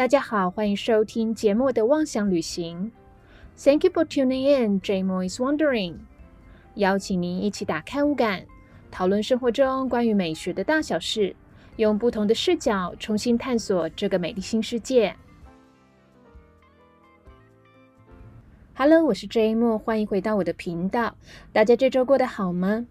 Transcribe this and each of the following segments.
大家好，欢迎收听节目的妄想旅行。Thank you for tuning in. J Mo is wondering. 邀请您一起打开五感，讨论生活中关于美学的大小事，用不同的视角重新探索这个美丽新世界。Hello，我是 J Mo，欢迎回到我的频道。大家这周过得好吗？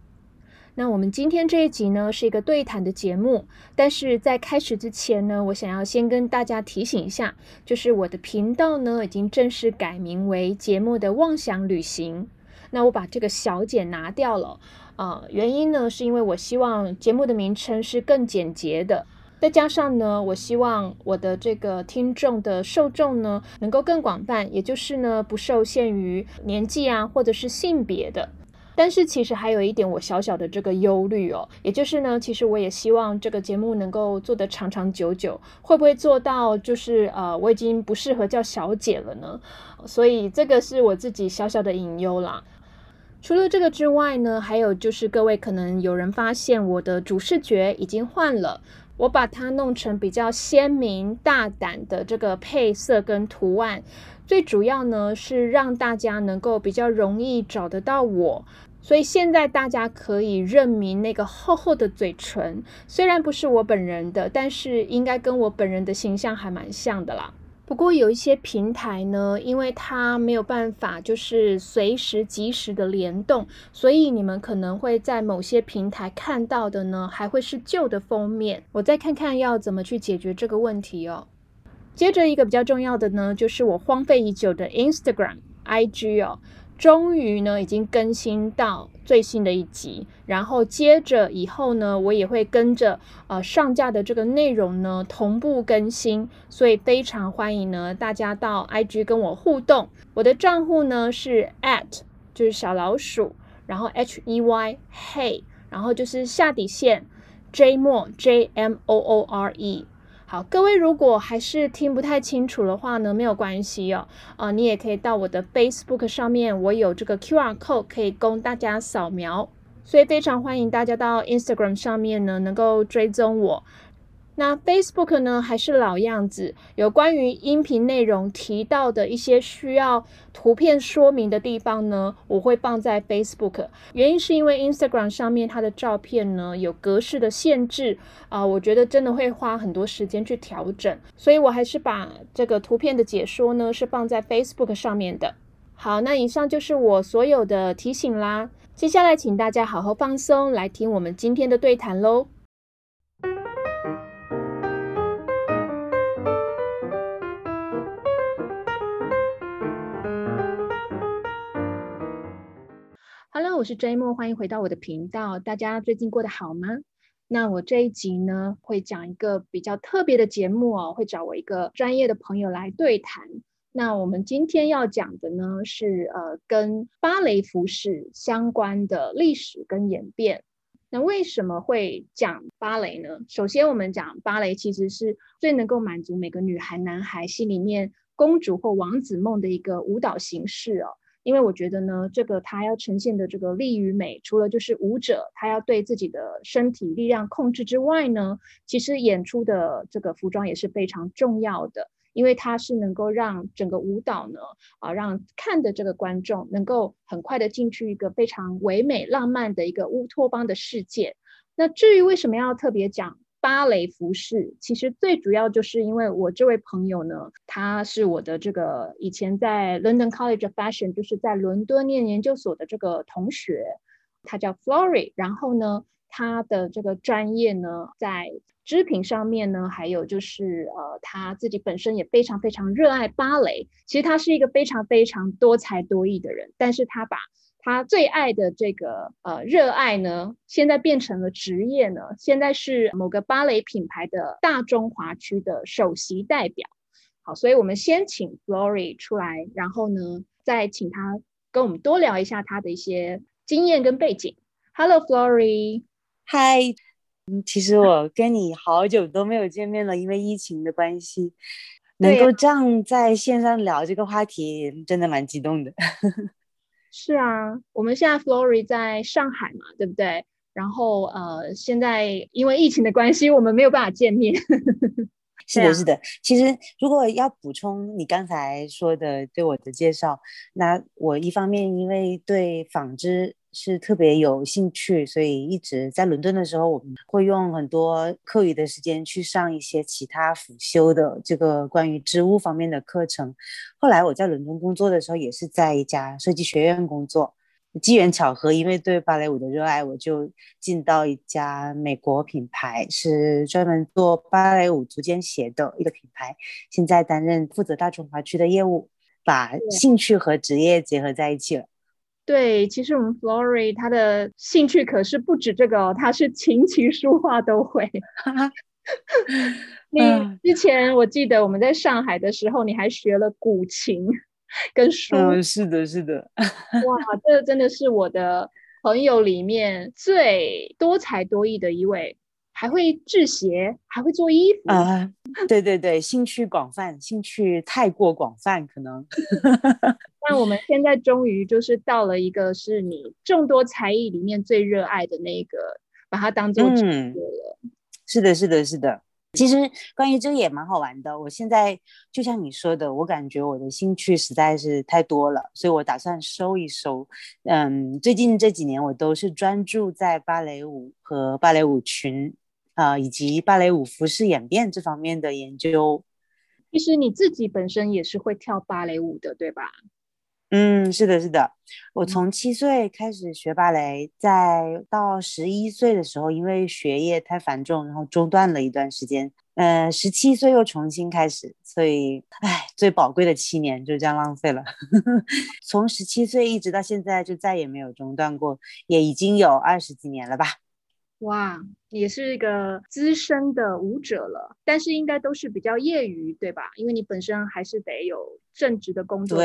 那我们今天这一集呢，是一个对谈的节目。但是在开始之前呢，我想要先跟大家提醒一下，就是我的频道呢，已经正式改名为节目的妄想旅行。那我把这个小简拿掉了，啊，原因呢，是因为我希望节目的名称是更简洁的，再加上呢，我希望我的这个听众的受众呢，能够更广泛，也就是呢，不受限于年纪啊，或者是性别的。但是其实还有一点我小小的这个忧虑哦，也就是呢，其实我也希望这个节目能够做得长长久久，会不会做到就是呃我已经不适合叫小姐了呢？所以这个是我自己小小的隐忧啦。除了这个之外呢，还有就是各位可能有人发现我的主视觉已经换了，我把它弄成比较鲜明大胆的这个配色跟图案，最主要呢是让大家能够比较容易找得到我。所以现在大家可以认明那个厚厚的嘴唇，虽然不是我本人的，但是应该跟我本人的形象还蛮像的啦。不过有一些平台呢，因为它没有办法就是随时及时的联动，所以你们可能会在某些平台看到的呢，还会是旧的封面。我再看看要怎么去解决这个问题哦。接着一个比较重要的呢，就是我荒废已久的 Instagram IG 哦。终于呢，已经更新到最新的一集，然后接着以后呢，我也会跟着呃上架的这个内容呢同步更新，所以非常欢迎呢大家到 IG 跟我互动。我的账户呢是 at 就是小老鼠，然后 H E Y Hey，然后就是下底线 J More J M O O R E。好，各位如果还是听不太清楚的话呢，没有关系哦，呃，你也可以到我的 Facebook 上面，我有这个 QR code 可以供大家扫描，所以非常欢迎大家到 Instagram 上面呢，能够追踪我。那 Facebook 呢，还是老样子，有关于音频内容提到的一些需要图片说明的地方呢，我会放在 Facebook。原因是因为 Instagram 上面它的照片呢有格式的限制啊，我觉得真的会花很多时间去调整，所以我还是把这个图片的解说呢是放在 Facebook 上面的。好，那以上就是我所有的提醒啦，接下来请大家好好放松，来听我们今天的对谈喽。Hello，我是 J 莫，欢迎回到我的频道。大家最近过得好吗？那我这一集呢，会讲一个比较特别的节目哦，会找我一个专业的朋友来对谈。那我们今天要讲的呢，是呃跟芭蕾服饰相关的历史跟演变。那为什么会讲芭蕾呢？首先，我们讲芭蕾其实是最能够满足每个女孩、男孩心里面公主或王子梦的一个舞蹈形式哦。因为我觉得呢，这个他要呈现的这个力与美，除了就是舞者他要对自己的身体力量控制之外呢，其实演出的这个服装也是非常重要的，因为它是能够让整个舞蹈呢，啊，让看的这个观众能够很快的进去一个非常唯美浪漫的一个乌托邦的世界。那至于为什么要特别讲？芭蕾服饰其实最主要就是因为我这位朋友呢，他是我的这个以前在 London College of Fashion，就是在伦敦念研究所的这个同学，他叫 Flory。然后呢，他的这个专业呢，在织品上面呢，还有就是呃，他自己本身也非常非常热爱芭蕾。其实他是一个非常非常多才多艺的人，但是他把他最爱的这个呃热爱呢，现在变成了职业呢。现在是某个芭蕾品牌的大中华区的首席代表。好，所以我们先请 Flory 出来，然后呢，再请他跟我们多聊一下他的一些经验跟背景。Hello，Flory。嗨，其实我跟你好久都没有见面了，因为疫情的关系，能够这样在线上聊这个话题，真的蛮激动的。是啊，我们现在 Flory 在上海嘛，对不对？然后呃，现在因为疫情的关系，我们没有办法见面。是的，是的。其实如果要补充你刚才说的对我的介绍，那我一方面因为对纺织。是特别有兴趣，所以一直在伦敦的时候，我们会用很多课余的时间去上一些其他辅修的这个关于织物方面的课程。后来我在伦敦工作的时候，也是在一家设计学院工作。机缘巧合，因为对芭蕾舞的热爱，我就进到一家美国品牌，是专门做芭蕾舞足尖鞋的一个品牌。现在担任负责大中华区的业务，把兴趣和职业结合在一起了。对，其实我们 Flory 他的兴趣可是不止这个哦，他是琴棋书画都会。你之前我记得我们在上海的时候，你还学了古琴跟书。嗯，是的，是的。哇，这真的是我的朋友里面最多才多艺的一位。还会制鞋，还会做衣服啊！对对对，兴趣广泛，兴趣太过广泛，可能。那我们现在终于就是到了一个是你众多才艺里面最热爱的那个，把它当做职业了。是的，是的，是的。其实关于这个也蛮好玩的。我现在就像你说的，我感觉我的兴趣实在是太多了，所以我打算收一收。嗯，最近这几年我都是专注在芭蕾舞和芭蕾舞群。啊，以及芭蕾舞服饰演变这方面的研究。其实你自己本身也是会跳芭蕾舞的，对吧？嗯，是的，是的。我从七岁开始学芭蕾，在到十一岁的时候，因为学业太繁重，然后中断了一段时间。嗯，十七岁又重新开始，所以，唉，最宝贵的七年就这样浪费了。从十七岁一直到现在，就再也没有中断过，也已经有二十几年了吧。哇，也是一个资深的舞者了，但是应该都是比较业余，对吧？因为你本身还是得有正职的工作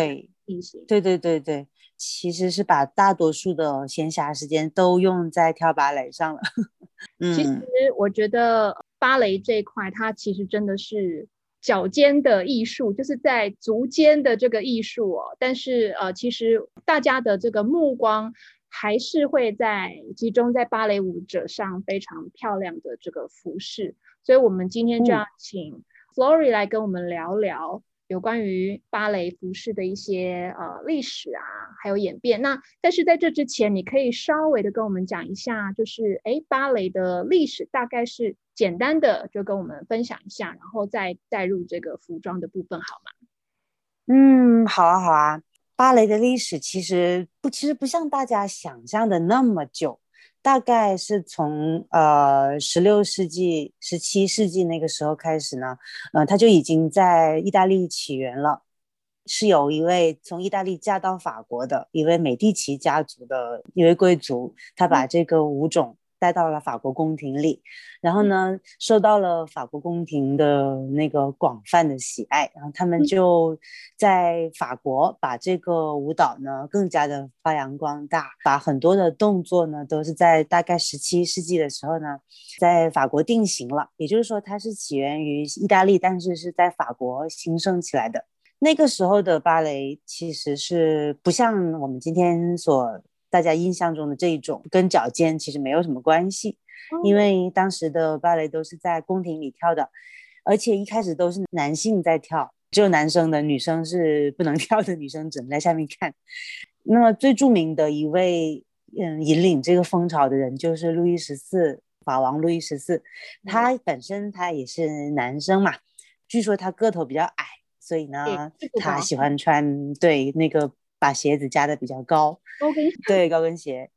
进行。对对对对，其实是把大多数的闲暇时间都用在跳芭蕾上了。嗯，其实我觉得芭蕾这一块，它其实真的是脚尖的艺术，就是在足尖的这个艺术哦。但是呃，其实大家的这个目光。还是会在集中在芭蕾舞者上非常漂亮的这个服饰，所以我们今天就要请 Flory 来跟我们聊聊有关于芭蕾服饰的一些呃历史啊，还有演变。那但是在这之前，你可以稍微的跟我们讲一下，就是哎芭蕾的历史大概是简单的就跟我们分享一下，然后再带入这个服装的部分，好吗？嗯，好啊，好啊。芭蕾的历史其实不，其实不像大家想象的那么久，大概是从呃十六世纪、十七世纪那个时候开始呢，呃，它就已经在意大利起源了，是有一位从意大利嫁到法国的一位美第奇家族的一位贵族，他把这个舞种。带到了法国宫廷里，然后呢，受到了法国宫廷的那个广泛的喜爱，然后他们就在法国把这个舞蹈呢更加的发扬光大，把很多的动作呢都是在大概十七世纪的时候呢，在法国定型了。也就是说，它是起源于意大利，但是是在法国兴盛起来的。那个时候的芭蕾其实是不像我们今天所。大家印象中的这一种跟脚尖其实没有什么关系，因为当时的芭蕾都是在宫廷里跳的，而且一开始都是男性在跳，只有男生的，女生是不能 跳的，女生只能在下面看。那么最著名的一位嗯引领这个风潮的人就是路易十四，法王路易十四，他本身他也是男生嘛，据说他个头比较矮，所以呢他喜欢穿对那个。把鞋子加的比较高，高跟鞋对高跟鞋，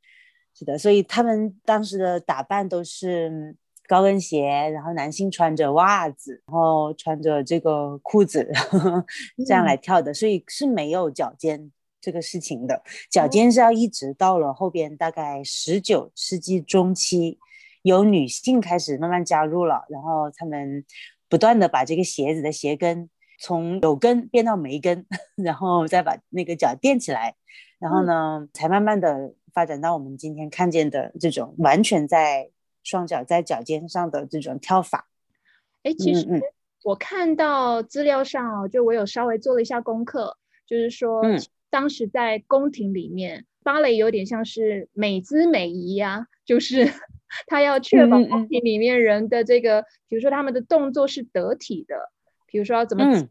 是的，所以他们当时的打扮都是高跟鞋，然后男性穿着袜子，然后穿着这个裤子 这样来跳的，所以是没有脚尖这个事情的。脚尖是要一直到了后边大概十九世纪中期，有女性开始慢慢加入了，然后他们不断的把这个鞋子的鞋跟。从有根变到没根，然后再把那个脚垫起来，然后呢，才慢慢的发展到我们今天看见的这种完全在双脚在脚尖上的这种跳法。哎，其实我看到资料上哦，就我有稍微做了一下功课，就是说当时在宫廷里面，芭蕾有点像是美姿美仪呀，就是 他要确保宫廷里面人的这个，比如说他们的动作是得体的，比如说要怎么嗯，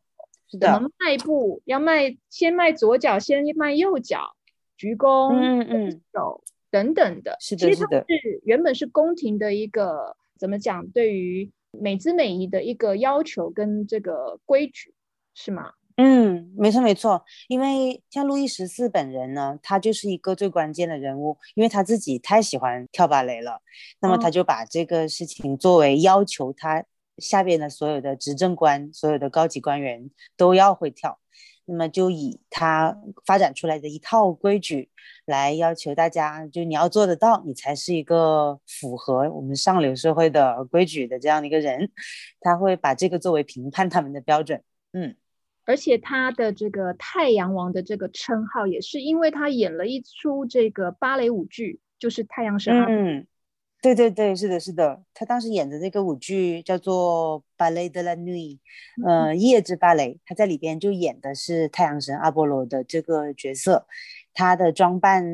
是的，怎么迈步，要迈先迈左脚，先迈右脚，鞠躬、嗯嗯嗯，手等等的。是的，其实它是的，是原本是宫廷的一个怎么讲，对于美姿美仪的一个要求跟这个规矩，是吗？嗯，没错没错，因为像路易十四本人呢，他就是一个最关键的人物，因为他自己太喜欢跳芭蕾了，那么哦他就把这个事情作为要求他下边的所有的执政官、所有的高级官员都要会跳，那么就以他发展出来的一套规矩来要求大家，就你要做得到，你才是一个符合我们上流社会的规矩的这样的一个人，他会把这个作为评判他们的标准，嗯。而且他的这个太阳王的这个称号，也是因为他演了一出这个芭蕾舞剧，就是《太阳神嗯，对对对，是的，是的，他当时演的这个舞剧叫做《Ballet de la Nuit》，呃，夜之芭蕾，他在里边就演的是太阳神阿波罗的这个角色，他的装扮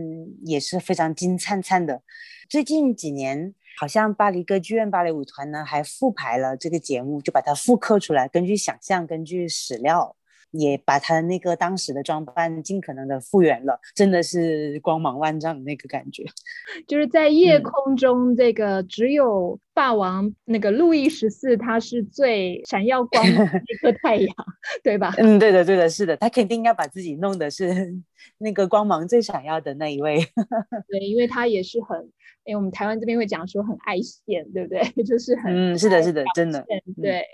也是非常金灿灿的。最近几年，好像巴黎歌剧院芭蕾舞团呢还复排了这个节目，就把它复刻出来，根据想象，根据史料。也把他那个当时的装扮尽可能的复原了，真的是光芒万丈的那个感觉。就是在夜嗯空中，这个只有霸王那个路易十四，他是最闪耀光芒的一颗太阳，对吧？嗯，对的，对的，是的，他肯定要把自己弄的是那个光芒最闪耀的那一位。对，因为他也是很，哎，我们台湾这边会讲说很爱现，对不对？就是很嗯，是的，是的，真的。现，对。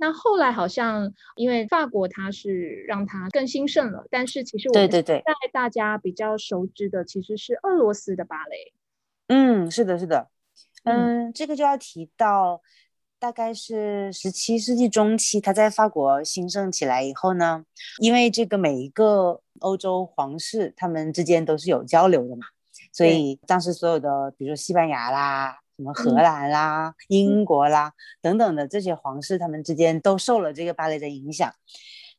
那后来好像因为法国它是让它更兴盛了，但是其实我们对对对，现在大家比较熟知的其实是俄罗斯的芭蕾。嗯，是的，是的。嗯嗯，这个就要提到，大概是十七世纪中期，它在法国兴盛起来以后呢，因为这个每一个欧洲皇室他们之间都是有交流的嘛，所以当时所有的，比如说西班牙啦。什么荷嗯兰啦、英国啦等等的这些皇室，他们之间都受了这个芭蕾的影响。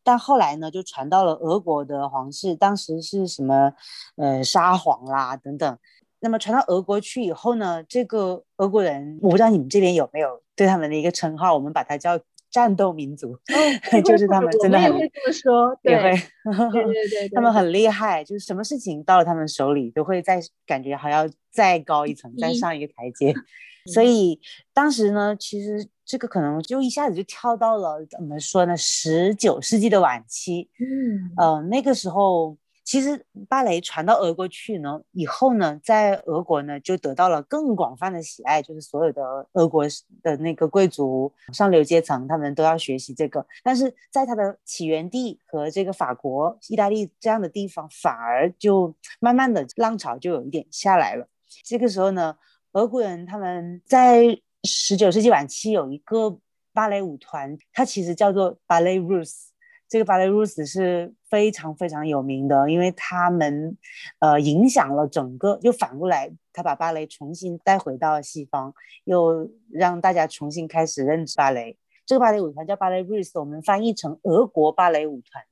但后来呢，就传到了俄国的皇室，当时是什么呃沙皇啦等等。那么传到俄国去以后呢，这个俄国人，我不知道你们这边有没有对他们的一个称号，我们把它叫战斗民族，就是他们真的很也会这么说，对也会，对。对对对，他们很。厉害，就是什么事情到了他们手里，都会再感觉还要再高一层，再上一个台阶。所以当时呢，其实这个可能就一下子就跳到了怎么说呢，十九世纪的晚期。嗯。呃，那个时候其实芭蕾传到俄国去呢，以后呢，在俄国呢就得到了更广泛的喜爱，就是所有的俄国的那个贵族、上流阶层，他们都要学习这个。但是在它的起源地和这个法国、意大利这样的地方，反而就慢慢的浪潮就有一点下来了。这个时候呢，俄国人他们在十九世纪晚期有一个芭蕾舞团，它其实叫做 Ballet Russe。这个芭蕾 Russe 是非常非常有名的，因为他们呃影响了整个，又反过来，他把芭蕾重新带回到西方，又让大家重新开始认识芭蕾。这个芭蕾舞团叫芭蕾 Russe，我们翻译成俄国芭蕾舞团，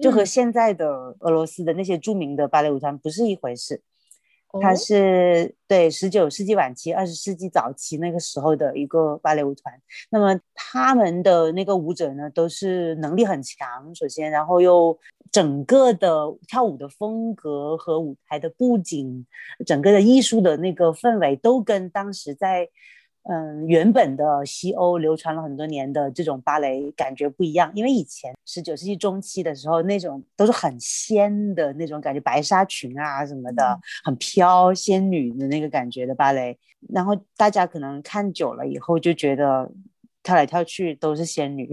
就和嗯现在的俄罗斯的那些著名的芭蕾舞团不是一回事。它哦是对十九世纪晚期、二十世纪早期那个时候的一个芭蕾舞团。那么他们的那个舞者呢，都是能力很强，首先，然后又整个的跳舞的风格和舞台的布景，整个的艺术的那个氛围，都跟当时在嗯原本的西欧流传了很多年的这种芭蕾感觉不一样。因为以前十九世纪中期的时候，那种都是很仙的那种感觉，白纱裙啊什么的。嗯很飘仙女的那个感觉的芭蕾，然后大家可能看久了以后就觉得跳来跳去都是仙女，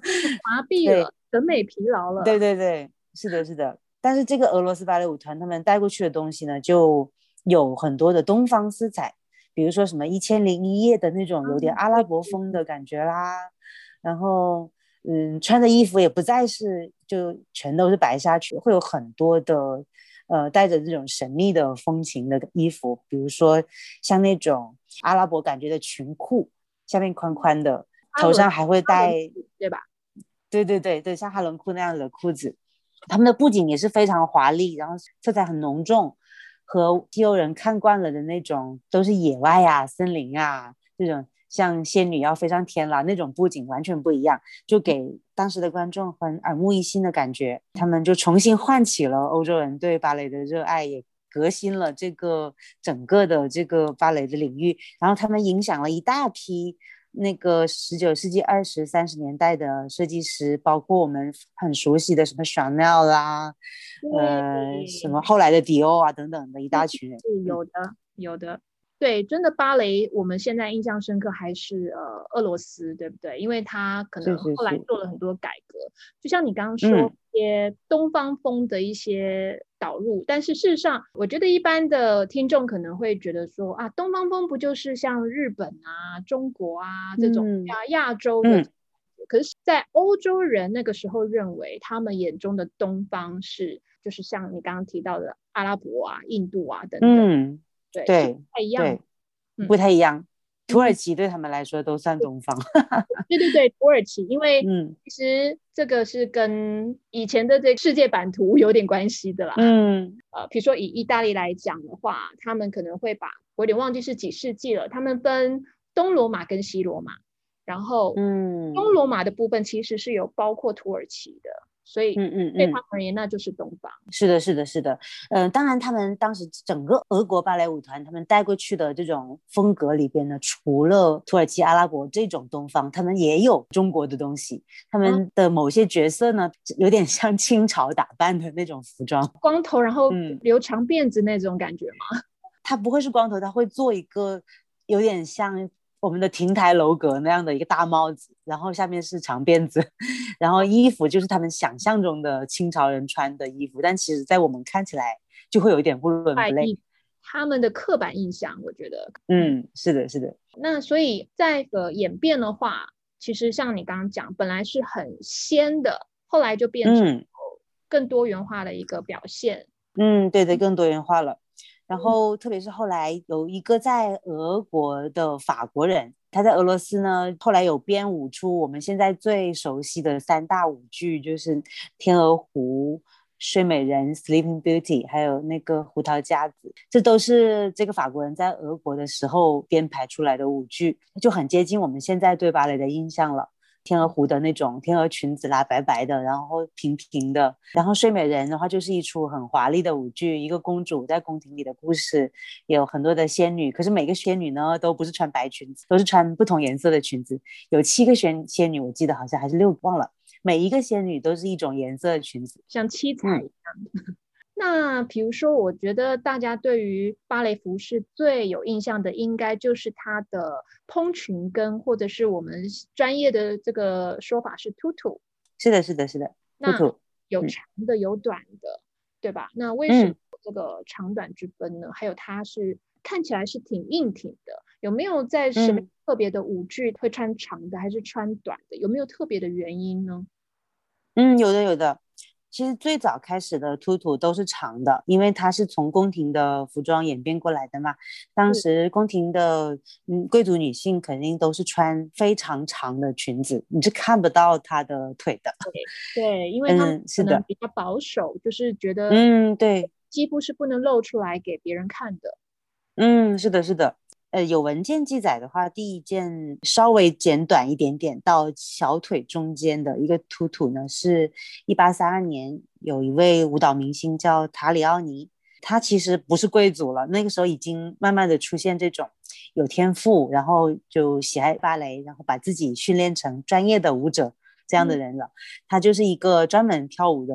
麻痹了，审美疲劳了。对对对，是的，是的。但是这个俄罗斯芭蕾舞团他们带过去的东西呢，就有很多的东方色彩，比如说什么《一千零一夜》的那种有点啊阿拉伯风的感觉啦，然后嗯，穿的衣服也不再是就全都是白纱裙，会有很多的呃带着这种神秘的风情的衣服，比如说像那种阿拉伯感觉的裙裤，下面宽宽的，头上还会戴。对吧？对对对对，像哈伦裤那样子的裤子，他们的布景也是非常华丽，然后色彩很浓重，和西欧人看惯了的那种都是野外啊、森林啊这种像仙女要飞上天了那种布景完全不一样，就给当时的观众很耳目一新的感觉。他们就重新唤起了欧洲人对芭蕾的热爱，也革新了这个整个的这个芭蕾的领域。然后他们影响了一大批。那个十九世纪二十三十年代的设计师，包括我们很熟悉的什么 Chanel 啦，呃，什么后来的迪奥啊等等的一大群人，有的有的，对，真的芭蕾，我们现在印象深刻还是呃俄罗斯，对不对？因为他可能后来做了很多改革，就像你刚刚说一些东方风的一些。导入，但是事实上，我觉得一般的听众可能会觉得说啊，东方风不就是像日本啊、中国啊这种亚亚洲的？可是，在欧洲人那个时候认为，他们眼中的东方是就是像你刚刚提到的阿拉伯啊、印度啊等等。嗯，对，不太一样，不太一样。土耳其对他们来说都算东方，对对对，土耳其，因为嗯，其实这个是跟以前的这世界版图有点关系的啦，嗯，呃，比如说以意大利来讲的话，他们可能会把我有点忘记是几世纪了，他们分东罗马跟西罗马，然后嗯，东罗马的部分其实是有包括土耳其的。所以，嗯嗯，对他们而言，那就是东方。是的，是的，是的。嗯，当然，他们当时整个俄国芭蕾舞团，他们带过去的这种风格里边呢，除了土耳其、阿拉伯这种东方，他们也有中国的东西。他们的某些角色呢，有点像清朝打扮的那种服装，光头，然后留长辫子那种感觉吗？他不会是光头，他会做一个有点像。我们的亭台楼阁那样的一个大帽子，然后下面是长辫子，然后衣服就是他们想象中的清朝人穿的衣服，但其实在我们看起来就会有一点不伦不类。他们的刻板印象，我觉得，嗯，是的，是的。那所以在个演变的话，其实像你刚刚讲，本来是很仙的，后来就变成更多元化的一个表现。嗯，对对，更多元化了。然后，特别是后来有一个在俄国的法国人，他在俄罗斯呢，后来有编舞出我们现在最熟悉的三大舞剧，就是《天鹅湖》《睡美人》（Sleeping Beauty），还有那个《胡桃夹子》，这都是这个法国人在俄国的时候编排出来的舞剧，就很接近我们现在对芭蕾的印象了。天鹅湖的那种天鹅裙子啦，白白的，然后平平的。然后睡美人的话，就是一出很华丽的舞剧，一个公主在宫廷里的故事，有很多的仙女。可是每个仙女呢，都不是穿白裙子，都是穿不同颜色的裙子。有七个仙仙女，我记得好像还是六，忘了。每一个仙女都是一种颜色的裙子，像七彩一样。那比如说，我觉得大家对于芭蕾服饰最有印象的，应该就是它的蓬裙跟，或者是我们专业的这个说法是突突。是的，是的，是的。那有长的，有短的，对吧？那为什么这个长短之分呢？还有它是看起来是挺硬挺的，有没有在什么特别的舞剧会穿长的，还是穿短的？有没有特别的原因呢？嗯，有的，有的。其实最早开始的突突都是长的，因为它是从宫廷的服装演变过来的嘛。当时宫廷的嗯贵族女性肯定都是穿非常长的裙子，你是看不到她的腿的。对对，因为他们可能比较保守，就是觉得嗯对，肌肤是不能露出来给别人看的。嗯，是的，是的。呃，有文件记载的话，第一件稍微剪短一点点到小腿中间的一个突突呢，是一八三二年，有一位舞蹈明星叫塔里奥尼，他其实不是贵族了，那个时候已经慢慢的出现这种有天赋，然后就喜爱芭蕾，然后把自己训练成专业的舞者这样的人了。他就是一个专门跳舞的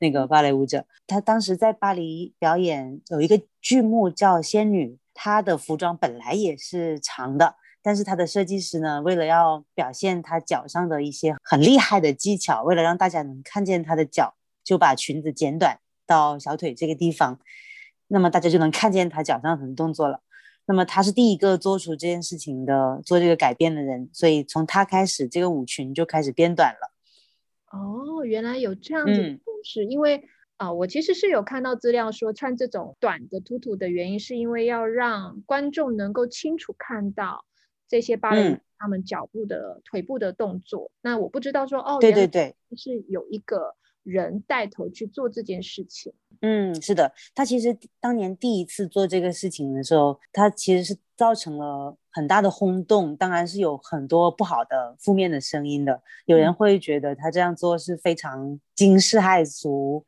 那个芭蕾舞者，他当时在巴黎表演有一个剧目叫《仙女》。他的服装本来也是长的，但是他的设计师呢，为了要表现他脚上的一些很厉害的技巧，为了让大家能看见他的脚，就把裙子剪短到小腿这个地方，那么大家就能看见他脚上很多动作了。那么他是第一个做出这件事情的，做这个改变的人，所以从他开始，这个舞裙就开始变短了。哦，原来有这样子的故事，因为。啊，我其实是有看到资料说穿这种短的突突的原因，是因为要让观众能够清楚看到这些芭蕾他们脚步的腿部的动作。那我不知道说哦，对对对，是有一个人带头去做这件事情。嗯，是的，他其实当年第一次做这个事情的时候，他其实是造成了很大的轰动，当然是有很多不好的负面的声音的。有人会觉得他这样做是非常惊世骇俗，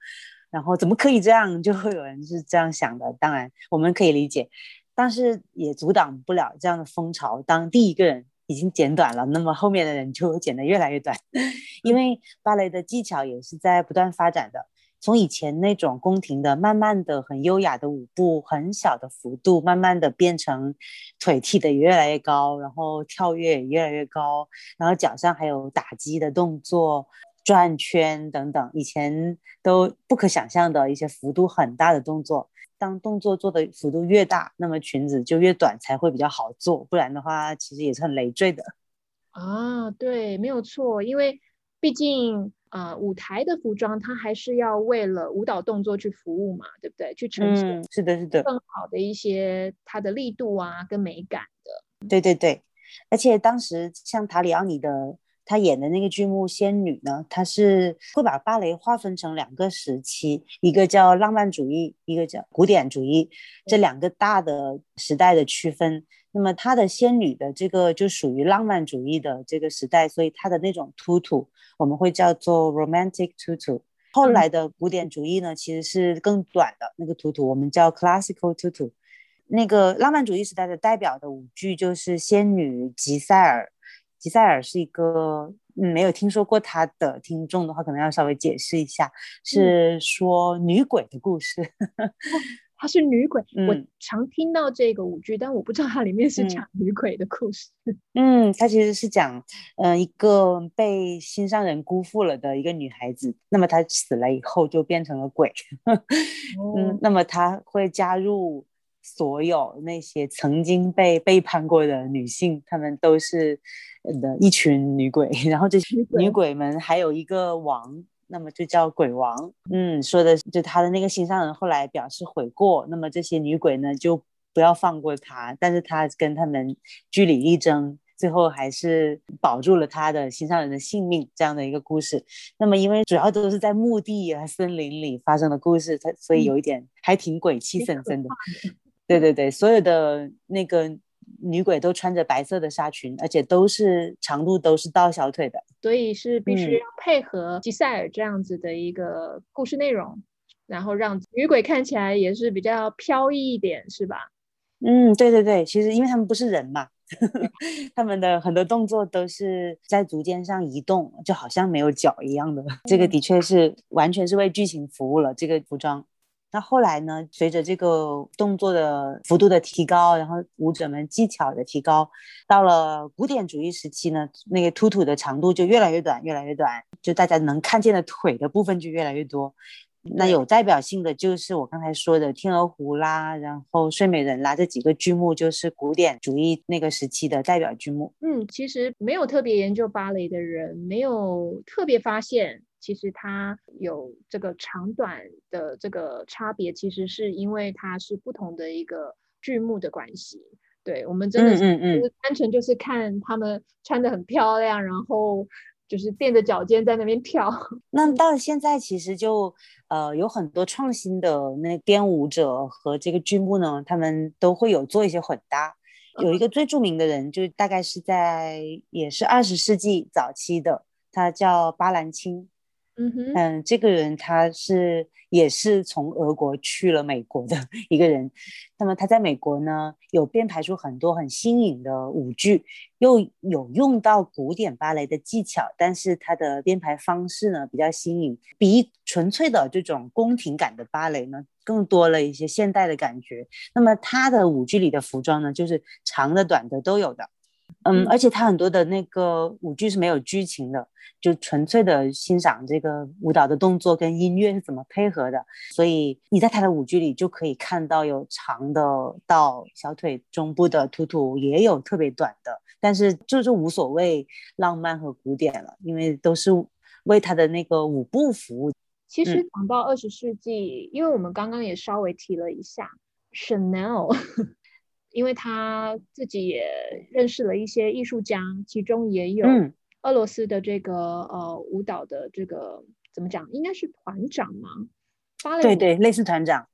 然后怎么可以这样？就会有人是这样想的。当然我们可以理解，但是也阻挡不了这样的风潮。当第一个人已经剪短了，那么后面的人就剪得越来越短，因为芭蕾的技巧也是在不断发展的。从以前那种宫廷的，慢慢的很优雅的舞步，很小的幅度，慢慢的变成腿踢得越来越高，然后跳跃也越来越高，然后脚上还有打击的动作、转圈等等，以前都不可想象的一些幅度很大的动作。当动作做的幅度越大，那么裙子就越短才会比较好做，不然的话其实也是很累赘的。啊，对，没有错，因为毕竟。呃，舞台的服装它还是要为了舞蹈动作去服务嘛，对不对？去呈现是的，是的，更好的一些它的力度啊，跟美感的。对对对，而且当时像塔里奥尼的他演的那个剧目《仙女》呢，她是会把芭蕾划分成两个时期，一个叫浪漫主义，一个叫古典主义，这两个大的时代的区分。那么他的仙女的这个就属于浪漫主义的这个时代，所以他的那种突突我们会叫做 romantic tutu。后来的古典主义呢，其实是更短的那个突突，我们叫 classical tutu。那个浪漫主义时代的代表的舞剧就是仙女吉赛尔。吉赛尔是一个没有听说过他的听众的话，可能要稍微解释一下，是说女鬼的故事。她是女鬼，我常听到这个舞剧，但我不知道它里面是讲女鬼的故事。嗯，它其实是讲，嗯，一个被心上人辜负了的一个女孩子，那么她死了以后就变成了鬼。嗯，那么她会加入所有那些曾经被背叛过的女性，她们都是的一群女鬼，然后这些女鬼们还有一个王。那么就叫鬼王，嗯，说的就他的那个心上人后来表示悔过，那么这些女鬼呢就不要放过他，但是他跟他们据理力争，最后还是保住了他的心上人的性命，这样的一个故事。那么因为主要都是在墓地啊、森林里发生的故事，它所以有一点还挺鬼气森森的。对对对，所有的那个。女鬼都穿着白色的纱裙，而且都是长度都是到小腿的，所以是必须要配合吉赛尔这样子的一个故事内容，然后让女鬼看起来也是比较飘逸一点，是吧？嗯，对对对，其实因为他们不是人嘛，他们的很多动作都是在足尖上移动，就好像没有脚一样的，这个的确是完全是为剧情服务了这个服装。那后来呢？随着这个动作的幅度的提高，然后舞者们技巧的提高，到了古典主义时期呢，那个突突的长度就越来越短，越来越短，就大家能看见的腿的部分就越来越多。那有代表性的就是我刚才说的《天鹅湖》啦，然后《睡美人》啦，这几个剧目就是古典主义那个时期的代表剧目。嗯，其实没有特别研究芭蕾的人，没有特别发现。其实它有这个长短的这个差别，其实是因为它是不同的一个剧目的关系。对我们真的是单纯就是看他们穿的很漂亮，然后就是垫着脚尖在那边跳。那到现在其实就呃有很多创新的那编舞者和这个剧目呢，他们都会有做一些混搭。有一个最著名的人，就大概是在也是二十世纪早期的，他叫巴兰钦。嗯哼，嗯，这个人他是也是从俄国去了美国的一个人，那么他在美国呢有编排出很多很新颖的舞剧，又有用到古典芭蕾的技巧，但是他的编排方式呢比较新颖，比纯粹的这种宫廷感的芭蕾呢更多了一些现代的感觉。那么他的舞剧里的服装呢，就是长的、短的都有的。嗯，而且他很多的那个舞剧是没有剧情的，就纯粹的欣赏这个舞蹈的动作跟音乐是怎么配合的。所以你在他的舞剧里就可以看到有长的到小腿中部的突突，也有特别短的，但是就是无所谓浪漫和古典了，因为都是为他的那个舞步服务。其实讲到二十世纪，因为我们刚刚也稍微提了一下 Chanel。因为他自己也认识了一些艺术家，其中也有俄罗斯的这个呃舞蹈的这个怎么讲？应该是团长吗？芭蕾对对，类似团长，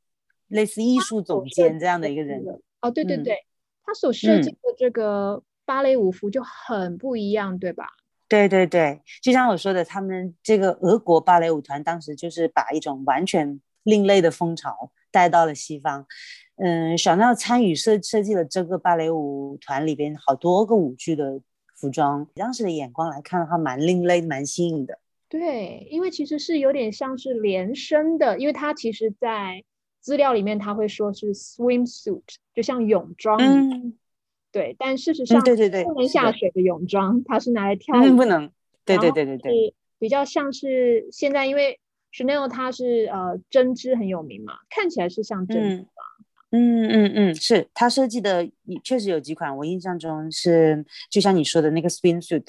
类似艺术总监这样的一个人。哦，对对嗯对，他所设计的这个芭蕾舞服就很不一样，对吧？对对对，就像我说的，他们这个俄国芭蕾舞团当时就是把一种完全另类的风潮带到了西方。嗯，小奈参与设设计了这个芭蕾舞团里边好多个舞剧的服装，当时的眼光来看的话，蛮另类、蛮新颖的。对，因为其实是有点像是连身的，因为它其实在资料里面他会说是 swimsuit，就像泳装。嗯对，但事实上对对对不能下水的泳装，它是拿来跳嗯，舞不能。对对对对对，比较像是现在，因为 Chanel 它是呃针织很有名嘛，看起来是像针织嗯。嗯嗯嗯，是他设计的，确实有几款，我印象中是就像你说的那个 spin suit，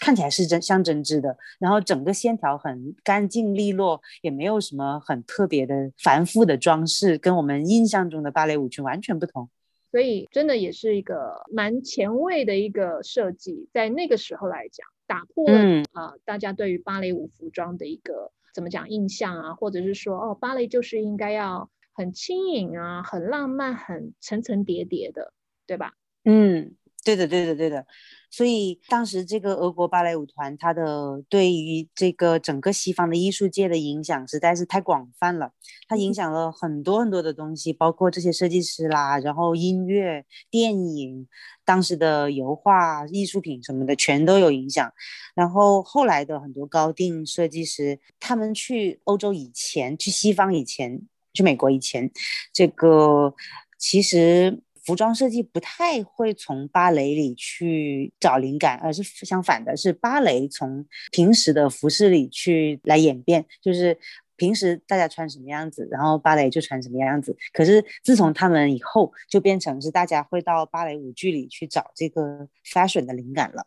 看起来是真像针织的，然后整个线条很干净利落，也没有什么很特别的繁复的装饰，跟我们印象中的芭蕾舞裙完全不同。所以真的也是一个蛮前卫的一个设计，在那个时候来讲，打破了嗯啊、呃大家对于芭蕾舞服装的一个怎么讲印象啊，或者是说哦，芭蕾就是应该要很轻盈啊，很浪漫，很层层叠叠的，对吧？嗯，对的，对的，对的。所以当时这个俄国芭蕾舞团，它的对于这个整个西方的艺术界的影响实在是太广泛了。它影响了很多很多的东西，包括这些设计师啦，然后音乐、电影、当时的油画、艺术品什么的，全都有影响。然后后来的很多高定设计师，他们去欧洲以前，去西方以前，去美国以前，这个其实服装设计不太会从芭蕾里去找灵感，而是相反的，是芭蕾从平时的服饰里去来演变，就是平时大家穿什么样子，然后芭蕾就穿什么样子。可是自从他们以后，就变成是大家会到芭蕾舞剧里去找这个 fashion 的灵感了。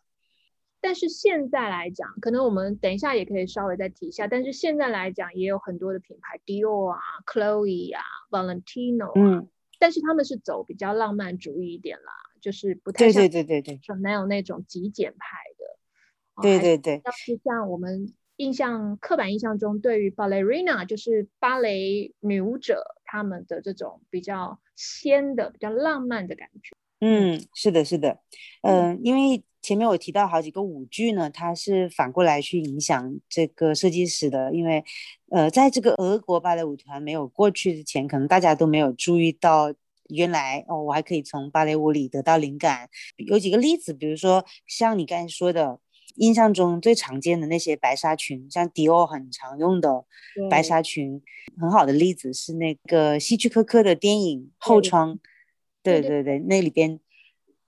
但是现在来讲，可能我们等一下也可以稍微再提一下。但是现在来讲，也有很多的品牌，Dior 啊、Chloe 啊、Valentino 啊，嗯，但是他们是走比较浪漫主义一点啦，就是不太对像对对对对 Chanel 那种极简派的。对对对，要是像我们印象刻板印象中对于 ballerina 就是芭蕾女舞者他们的这种比较仙的、比较浪漫的感觉。嗯，是的，是的，嗯、因为前面我提到好几个舞剧呢，它是反过来去影响这个设计师的，因为，呃，在这个俄国芭蕾舞团没有过去之前，可能大家都没有注意到，原来哦，我还可以从芭蕾舞里得到灵感。有几个例子，比如说像你刚才说的。印象中最常见的那些白纱裙，像迪奥很常用的白纱裙，很好的例子是那个希区柯克的电影《后窗》。对对对对对，那里边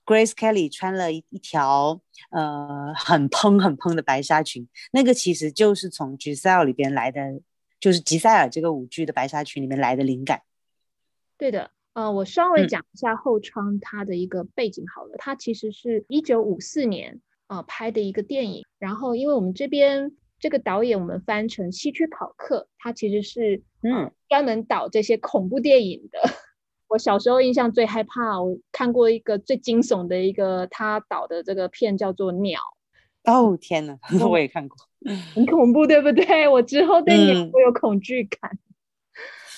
Grace Kelly 穿了一一条呃很蓬很蓬的白纱裙，那个其实就是从 Giselle 里边来的，就是吉赛尔这个舞剧的白纱裙里面来的灵感。对的，呃，我稍微嗯讲一下后窗它的一个背景好了，它其实是一九五四年呃拍的一个电影，然后因为我们这边这个导演我们翻成希区考克，他其实是呃嗯专门导这些恐怖电影的。我小时候印象最害怕，我看过一个最惊悚的一个他导的这个片叫做《鸟哦天哪，我也看过。》，很恐怖，对不对？我之后对鸟嗯会有恐惧感。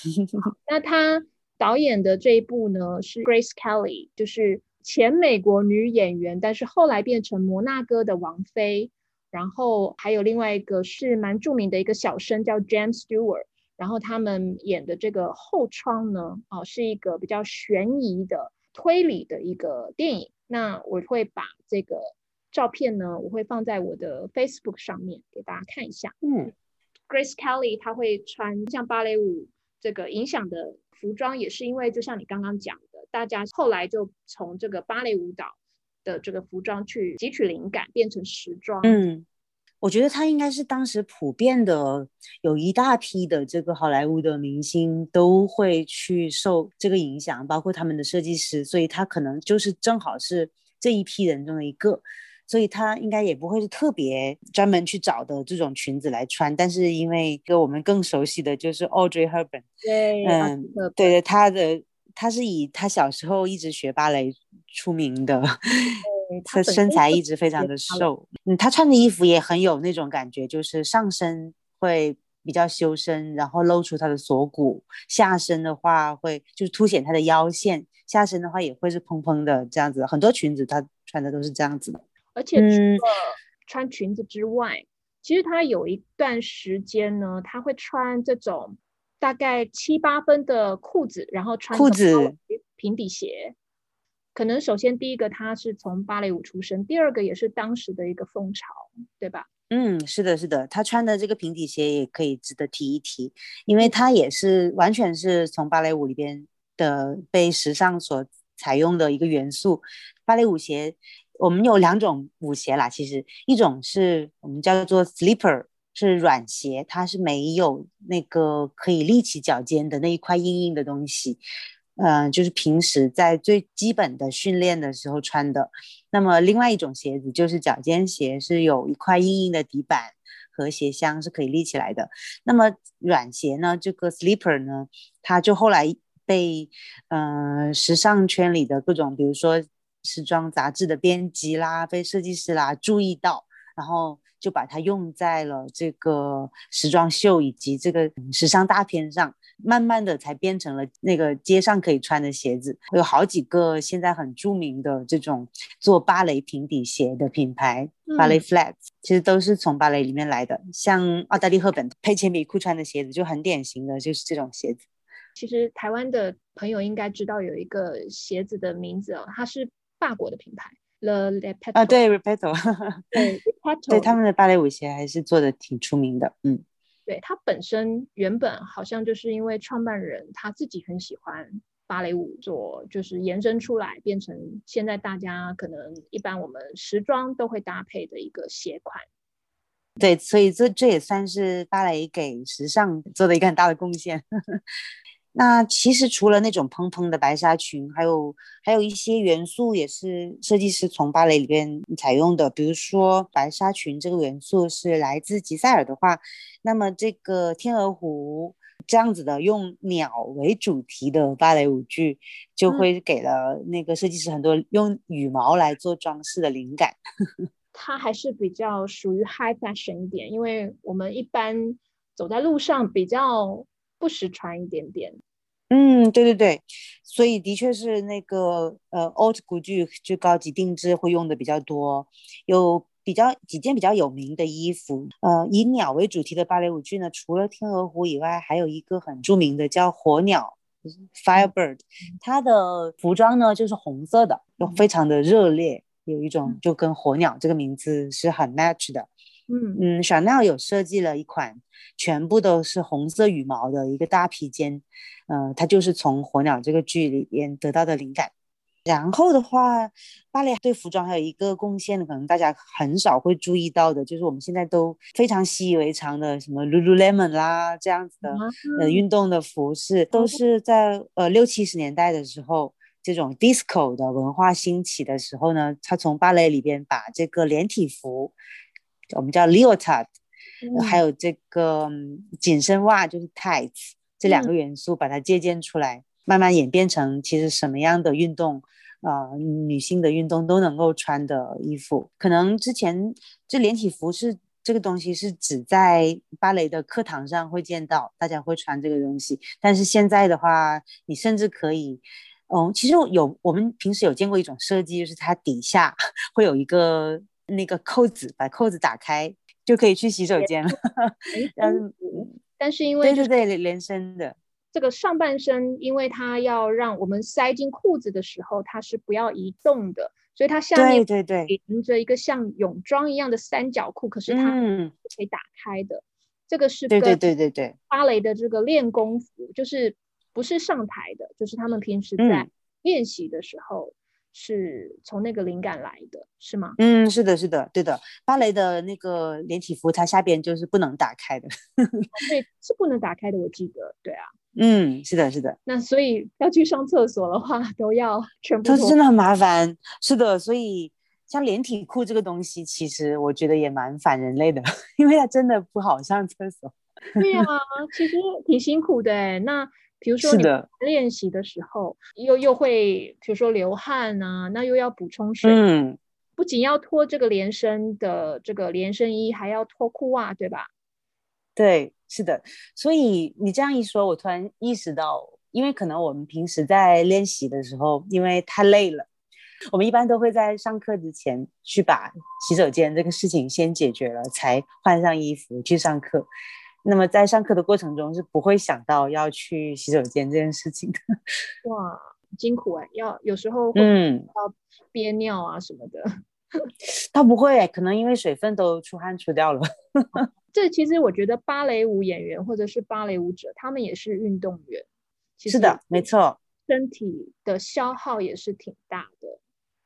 那他导演的这一部呢是 Grace Kelly，就是前美国女演员，但是后来变成摩纳哥的王妃。然后还有另外一个是蛮著名的一个小生叫 James Stewart，然后他们演的这个后窗呢，哦，是一个比较悬疑的推理的一个电影。那我会把这个照片呢，我会放在我的 Facebook 上面给大家看一下。嗯 Grace Kelly 她会穿像芭蕾舞这个影响的服装，也是因为就像你刚刚讲的，大家后来就从这个芭蕾舞蹈的这个服装去汲取灵感，变成时装。嗯，我觉得他应该是当时普遍的，有一大批的这个好莱坞的明星都会去受这个影响，包括他们的设计师，所以他可能就是正好是这一批人中的一个。所以他应该也不会是特别专门去找的这种裙子来穿，但是因为跟我们更熟悉的就是 Audrey Hepburn，对，啊嗯对对，他的他是以他小时候一直学芭蕾出名的，对 她他身材一直非常的瘦，嗯，他穿的衣服也很有那种感觉，就是上身会比较修身，然后露出他的锁骨；下身的话会就是凸显他的腰线，下身的话也会是蓬蓬的这样子。很多裙子他穿的都是这样子的。而且除了穿裙子之外，其实他有一段时间呢，他会穿这种大概七八分的裤子，然后穿裤子平底鞋。可能首先第一个他是从芭蕾舞出身，第二个也是当时的一个风潮，对吧？嗯，是的，是的，他穿的这个平底鞋也可以值得提一提，因为他也是完全是从芭蕾舞里边的被时尚所采用的一个元素。芭蕾舞鞋我们有两种舞鞋啦，其实一种是我们叫做 slipper，是软鞋，它是没有那个可以立起脚尖的那一块硬硬的东西。嗯，就是平时在最基本的训练的时候穿的。那么，另外一种鞋子就是脚尖鞋，是有一块硬硬的底板和鞋箱是可以立起来的。那么软鞋呢，这个 slipper 呢，它就后来被嗯时尚圈里的各种，比如说时装杂志的编辑啦、被设计师啦注意到，然后。就把它用在了这个时装秀以及这个时尚大片上，慢慢的才变成了那个街上可以穿的鞋子。有好几个现在很著名的这种做芭蕾平底鞋的品牌，芭蕾 flats，其实都是从芭蕾里面来的。像奥黛丽赫本配铅笔裤穿的鞋子就很典型的就是这种鞋子。其实台湾的朋友应该知道有一个鞋子的名字哦，它是法国的品牌。Repetto 啊，对 Repetto，对 Repetto，对他们的芭蕾舞鞋还是做的挺出名的，嗯，对，它本身原本好像就是因为创办人他自己很喜欢芭蕾舞，做就是延伸出来变成现在大家可能一般我们时装都会搭配的一个鞋款。对，所以这这也算是芭蕾给时尚做的一个很大的贡献。那其实除了那种蓬蓬的白纱裙，还有还有一些元素也是设计师从芭蕾里边采用的。比如说白纱裙这个元素是来自吉赛尔的话，那么这个天鹅湖这样子的用鸟为主题的芭蕾舞剧，就会给了那个设计师很多用羽毛来做装饰的灵感。它还是比较属于 high fashion 一点，因为我们一般走在路上比较。不时穿一点点，嗯，对对对，所以的确是那个呃，old 古剧就高级定制会用的比较多，有比较几件比较有名的衣服，呃，以鸟为主题的芭蕾舞剧呢，除了天鹅湖以外，还有一个很著名的叫火鸟，Firebird，它的服装呢就是红色的，又非常的热烈，有一种就跟火鸟这个名字是很 match 的。嗯嗯，Chanel 有设计了一款全部都是红色羽毛的一个大披肩，呃，它就是从火鸟这个剧里边得到的灵感。然后的话，芭蕾对服装还有一个贡献的，可能大家很少会注意到的，就是我们现在都非常习以为常的什么 Lululemon 啦这样子的呃运动的服饰，都是在呃六七十年代的时候，这种 disco 的文化兴起的时候呢，他从芭蕾里边把这个连体服。我们叫 leotard，还有这个紧身袜，就是 tights，这两个元素把它借鉴出来，慢慢演变成其实什么样的运动，呃，女性的运动都能够穿的衣服。可能之前这连体服是这个东西是只在芭蕾的课堂上会见到，大家会穿这个东西。但是现在的话，你甚至可以，嗯，其实有我们平时有见过一种设计，就是它底下 会有一个。那个扣子，把扣子打开就可以去洗手间了。嗯，但是因为对对对连身的这个上半身，因为它要让我们塞进裤子的时候，它是不要移动的，所以它下面对对对连着一个像泳装一样的三角裤，可是它可以打开的。这个是对对对对对芭蕾的这个练功服，就是不是上台的，就是他们平时在练习的时候。是从那个灵感来的，是吗？嗯，是的，是的，对的。芭蕾的那个连体服，它下边就是不能打开的。对，是不能打开的，我记得。对啊。嗯，是的，是的。那所以要去上厕所的话，都要 全部。它是真的很麻烦。是的，所以像连体裤这个东西，其实我觉得也蛮反人类的，因为它真的不好上厕所。对啊，其实挺辛苦的。那。比如说你练习的时候，又又会比如说流汗啊，那又要补充水。嗯，不仅要脱这个连身的这个连身衣，还要脱裤袜，对吧？对，是的。所以你这样一说，我突然意识到，因为可能我们平时在练习的时候，因为太累了，我们一般都会在上课之前去把洗手间这个事情先解决了，才换上衣服去上课。那么在上课的过程中是不会想到要去洗手间这件事情的。哇，辛苦哎，要有时候嗯要憋尿啊什么的。倒不会，可能因为水分都出汗出掉了。这其实我觉得芭蕾舞演员或者是芭蕾舞者，他们也是运动员。是的，没错，身体的消耗也是挺大的。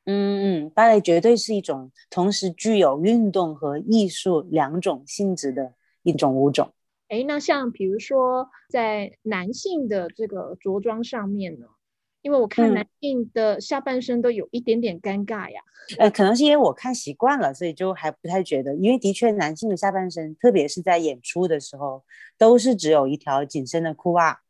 嗯嗯，芭蕾绝对是一种同时具有运动和艺术两种性质的一种舞种。哎，那像比如说在男性的这个着装上面呢？因为我看男性的下半身都有一点点尴尬呀。呃，可能是因为我看习惯了，所以就还不太觉得。因为的确，男性的下半身，特别是在演出的时候，都是只有一条紧身的裤袜，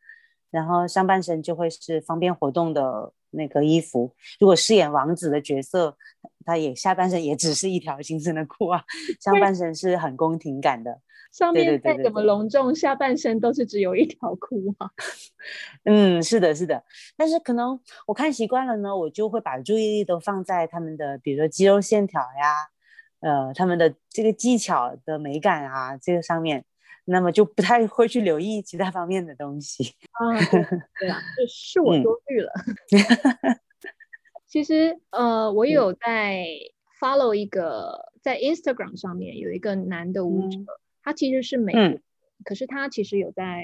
然后上半身就会是方便活动的那个衣服。如果饰演王子的角色，他也下半身也只是一条紧身的裤袜，上半身是很宫廷感的。上面再怎么隆重，下半身都是只有一条裤啊。嗯，是的，是的。但是可能我看习惯了呢，我就会把注意力都放在他们的，比如说肌肉线条呀，呃，他们的这个技巧的美感啊，这个上面，那么就不太会去留意其他方面的东西。啊，对啊，是我多虑了。其实，呃，我有在 follow 一个在 Instagram 上面有一个男的舞者。他其实是美国，可是他其实有在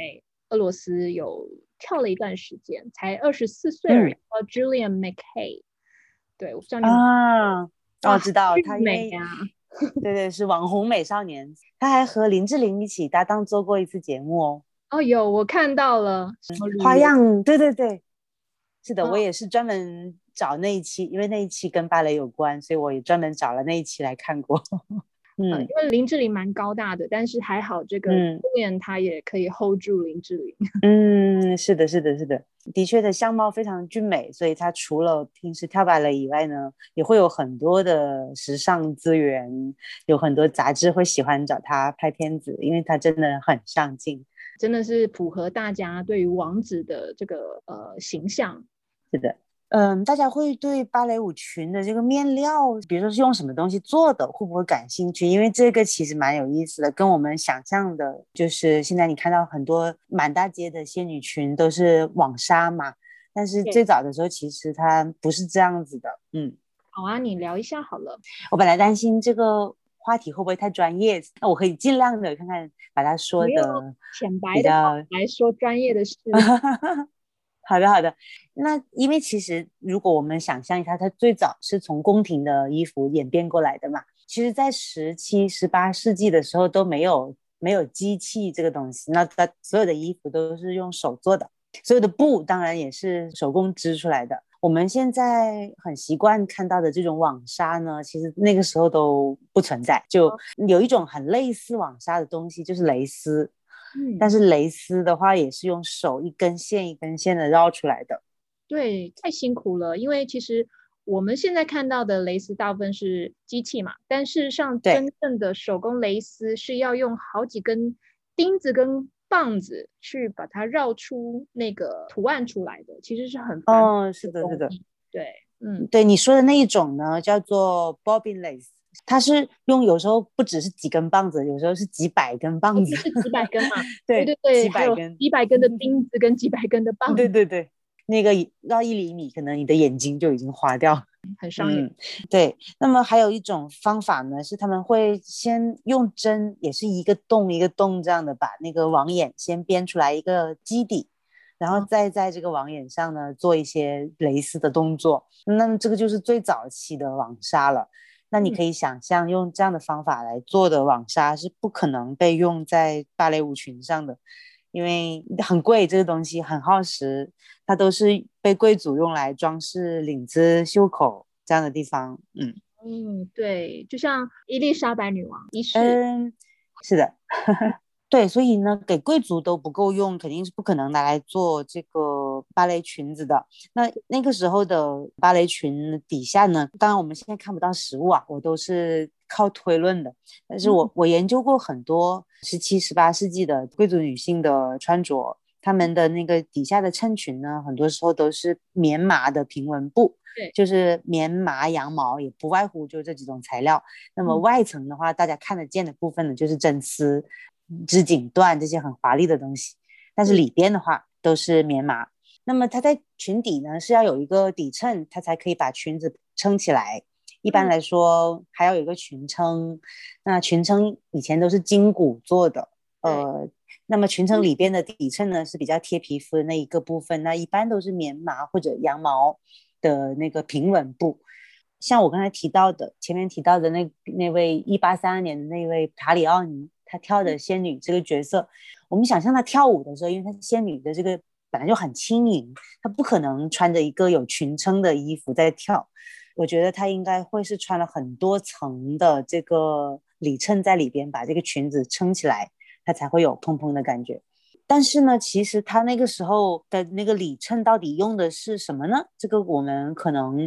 俄罗斯有跳了一段时间，才二十四岁而已。叫 Julian McKay，对，我知道你啊，我知道他美呀，对对，是网红美少年。他还和林志玲一起搭档做过一次节目哦。哦，有我看到了花样，对对对，是的，我也是专门找那一期，因为那一期跟芭蕾有关，所以我也专门找了那一期来看过。嗯，因为林志玲蛮高大的，但是还好这个后面她也可以 hold 住林志玲。嗯，是的，是的，是的，的确的相貌非常俊美，所以她除了平时跳芭蕾以外呢，也会有很多的时尚资源，有很多杂志会喜欢找她拍片子，因为她真的很上镜，真的是符合大家对于王子的这个呃形象。是的。嗯，大家会对芭蕾舞裙的这个面料，比如说是用什么东西做的，会不会感兴趣？因为这个其实蛮有意思的，跟我们想象的，就是现在你看到很多满大街的仙女裙都是网纱嘛，但是最早的时候其实它不是这样子的。嗯，好啊，你聊一下好了。我本来担心这个话题会不会太专业，那我可以尽量的看看把它说的浅白的来说专业的事。好的，好的。那因为其实，如果我们想象一下，它最早是从宫廷的衣服演变过来的嘛。其实，在十七、十八世纪的时候都没有没有机器这个东西，那它所有的衣服都是用手做的，所有的布当然也是手工织出来的。我们现在很习惯看到的这种网纱呢，其实那个时候都不存在，就有一种很类似网纱的东西，就是蕾丝。但是蕾丝的话，也是用手一根线一根线的绕出来的。对，太辛苦了。因为其实我们现在看到的蕾丝大部分是机器嘛，但事实上真正的手工蕾丝是要用好几根钉子跟棒子去把它绕出那个图案出来的，其实是很哦，是的，是的，对，嗯，对你说的那一种呢，叫做 bobbin lace。它是用有时候不只是几根棒子，有时候是几百根棒子，是几百根嘛？对对对，几百根，几百根的钉子跟几百根的棒子。对对对，那个绕一厘米，可能你的眼睛就已经花掉，很伤眼。对，那么还有一种方法呢，是他们会先用针，也是一个洞一个洞这样的，把那个网眼先编出来一个基底，然后再在这个网眼上呢做一些蕾丝的动作。那么这个就是最早期的网纱了。那你可以想象，用这样的方法来做的网纱是不可能被用在芭蕾舞裙上的，因为很贵，这个东西很耗时，它都是被贵族用来装饰领子、袖口这样的地方。嗯。嗯，对，就像伊丽莎白女王一世，嗯，是的，对，所以呢，给贵族都不够用，肯定是不可能拿来做这个芭蕾裙子的。那那个时候的芭蕾裙底下呢，当然我们现在看不到实物啊，我都是靠推论的。但是我我研究过很多十七、十八世纪的贵族女性的穿着，她们的那个底下的衬裙呢，很多时候都是棉麻的平纹布，对，就是棉麻、羊毛，也不外乎就这几种材料。那么外层的话，大家看得见的部分呢，就是真丝。织锦缎这些很华丽的东西，但是里边的话都是棉麻。那么它在裙底呢是要有一个底衬，它才可以把裙子撑起来。一般来说还要有一个裙撑。那裙撑以前都是筋骨做的，呃，那么裙撑里边的底衬呢是比较贴皮肤的那一个部分，那一般都是棉麻或者羊毛的那个平稳布。像我刚才提到的，前面提到的那那位一八三二年的那位塔里奥尼。她跳的仙女这个角色，我们想象她跳舞的时候，因为她是仙女的这个本来就很轻盈，她不可能穿着一个有裙撑的衣服在跳。我觉得她应该会是穿了很多层的这个里衬在里边，把这个裙子撑起来，她才会有蓬蓬的感觉。但是呢，其实她那个时候的那个里衬到底用的是什么呢？这个我们可能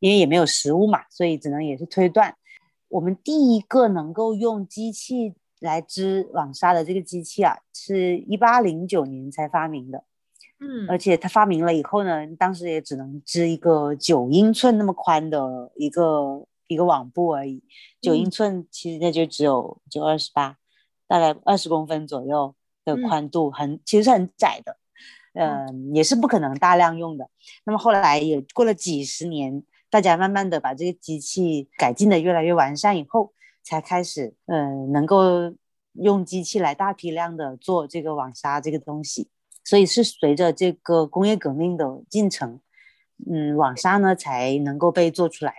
因为也没有实物嘛，所以只能也是推断。我们第一个能够用机器。来织网纱的这个机器啊，是一八零九年才发明的，嗯，而且它发明了以后呢，当时也只能织一个九英寸那么宽的一个一个网布而已。九英寸其实那就只有就二十八，大概二十公分左右的宽度，很其实是很窄的，嗯，也是不可能大量用的。那么后来也过了几十年，大家慢慢的把这个机器改进的越来越完善以后。才开始，嗯，能够用机器来大批量的做这个网纱这个东西，所以是随着这个工业革命的进程，嗯，网纱呢才能够被做出来，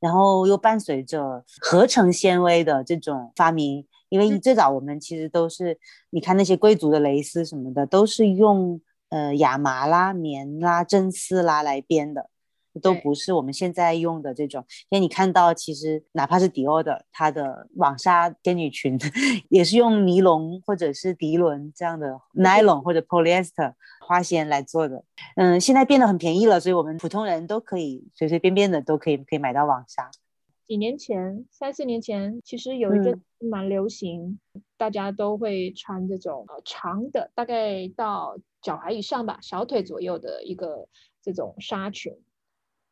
然后又伴随着合成纤维的这种发明，因为最早我们其实都是，你看那些贵族的蕾丝什么的，都是用呃亚麻啦、棉啦、真丝啦来编的。都不是我们现在用的这种，因为你看到，其实哪怕是迪奥的，它的网纱仙女裙也是用尼龙或者是涤纶这样的 nylon 或者 polyester 花纤来做的。嗯，现在变得很便宜了，所以我们普通人都可以随随便便的都可以可以买到网纱。几年前，三四年前，其实有一阵蛮流行，大家都会穿这种呃长的，大概到脚踝以上吧，小腿左右的一个这种纱裙。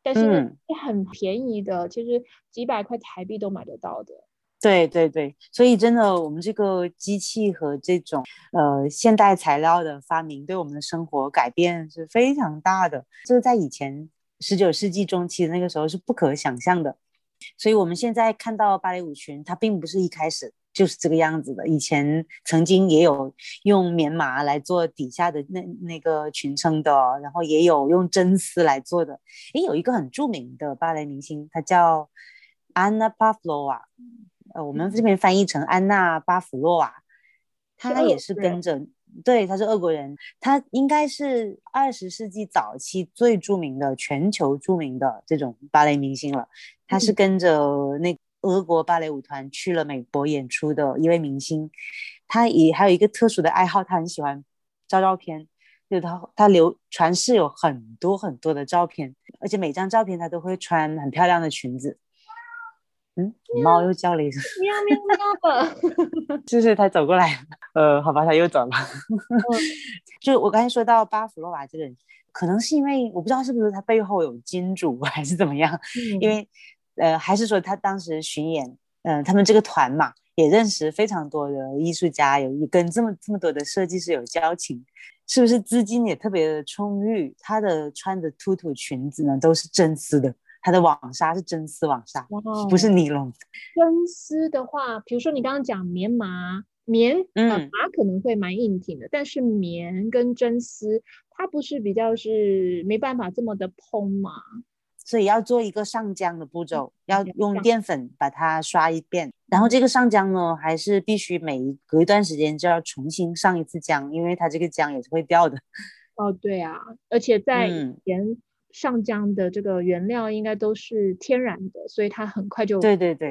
但是很便宜的，其实几百块台币都买得到的。对对对，所以真的，我们这个机器和这种呃现代材料的发明，对我们的生活改变是非常大的。这个在以前十九世纪中期那个时候是不可想象的。所以我们现在看到芭蕾舞裙，它并不是一开始。就是这个样子的。以前曾经也有用棉麻来做底下的那那个裙撑的，然后也有用真丝来做的。诶，有一个很著名的芭蕾明星，她叫安娜巴弗洛娃，呃，我们这边翻译成安娜巴甫洛娃，她也是跟着，对，她是俄国人，她应该是二十世纪早期最著名的全球著名的这种芭蕾明星了。她是跟着那。俄国芭蕾舞团去了美国演出的一位明星，他也还有一个特殊的爱好，他很喜欢照照片，就他他流传世有很多很多的照片，而且每张照片他都会穿很漂亮的裙子。嗯，猫又叫了一声，喵喵喵的，就 是他走过来，呃，好吧，他又走了。就我刚才说到巴甫洛娃这个人，可能是因为我不知道是不是他背后有金主还是怎么样，因为。呃，还是说他当时巡演，嗯，他们这个团嘛，也认识非常多的艺术家，有跟这么这么多的设计师有交情，是不是资金也特别的充裕？他的穿的兔兔裙子呢，都是真丝的，他的网纱是真丝网纱，不是尼龙。真丝的话，比如说你刚刚讲棉麻，棉，嗯，麻可能会蛮硬挺的，但是棉跟真丝，它不是比较是没办法这么的蓬吗？所以要做一个上浆的步骤，要用淀粉把它刷一遍，然后这个上浆呢，还是必须每隔一段时间就要重新上一次浆，因为它这个浆也是会掉的。哦，对啊，而且在以前上浆的这个原料应该都是天然的，所以它很快就对对对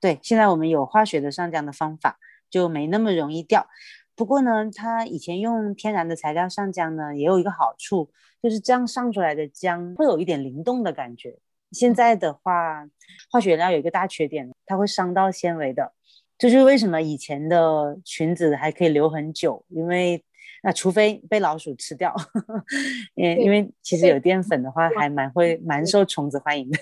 对。现在我们有化学的上浆的方法，就没那么容易掉。不过呢，它以前用天然的材料上浆呢，也有一个好处，就是这样上出来的浆会有一点灵动的感觉。现在的话，化学原料有一个大缺点，它会伤到纤维的。这就是为什么以前的裙子还可以留很久，因为那除非被老鼠吃掉，因因为其实有淀粉的话，还蛮会蛮受虫子欢迎的。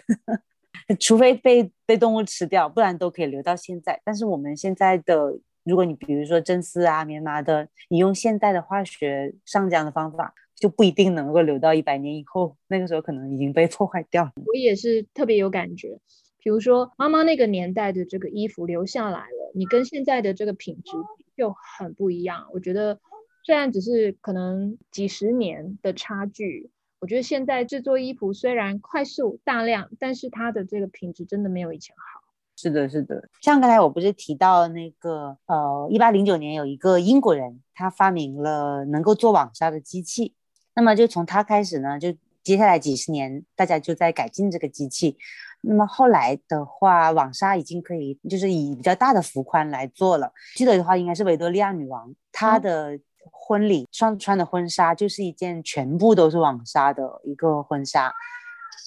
除非被被动物吃掉，不然都可以留到现在。但是我们现在的，如果你比如说真丝啊、棉麻的，你用现代的化学上浆的方法。就不一定能够留到一百年以后，那个时候可能已经被破坏掉了。我也是特别有感觉，比如说妈妈那个年代的这个衣服留下来了，你跟现在的这个品质就很不一样。我觉得虽然只是可能几十年的差距，我觉得现在制作衣服虽然快速大量，但是它的这个品质真的没有以前好。是的，是的，像刚才我不是提到那个呃，一八零九年有一个英国人，他发明了能够做网纱的机器。那么就从他开始呢，就接下来几十年，大家就在改进这个机器。那么后来的话，网纱已经可以就是以比较大的幅宽来做了。记得的话，应该是维多利亚女王她的婚礼上穿的婚纱，就是一件全部都是网纱的一个婚纱。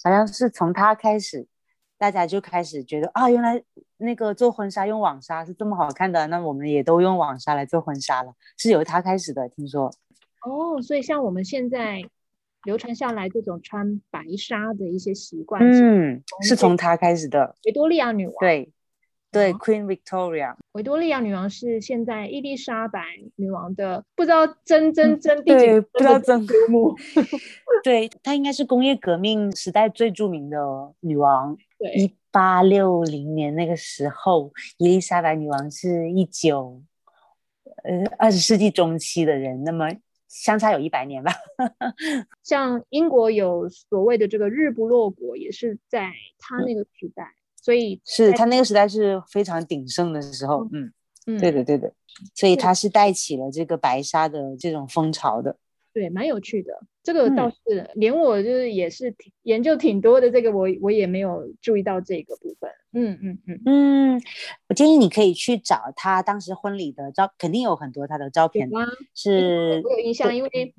好像是从她开始，大家就开始觉得啊，原来那个做婚纱用网纱是这么好看的，那我们也都用网纱来做婚纱了，是由她开始的，听说。哦，所以像我们现在流传下来这种穿白纱的一些习惯，嗯，是从她开始的。维多利亚女王，对对，Queen Victoria。维多利亚女王是现在伊丽莎白女王的不知道真真真第几不知道真祖母。对，她应该是工业革命时代最著名的女王。对，一八六零年那个时候，伊丽莎白女王是一九呃二十世纪中期的人，那么。相差有一百年吧，像英国有所谓的这个日不落国，也是在他那个时代，所以是他那个时代是非常鼎盛的时候，嗯嗯，对的对的，所以他是带起了这个白纱的这种风潮的。对，蛮有趣的。这个倒是连我就是也是研究挺多的，这个我我也没有注意到这个部分。嗯嗯嗯嗯，我建议你可以去找他当时婚礼的照，肯定有很多他的照片。是，我有印象，因为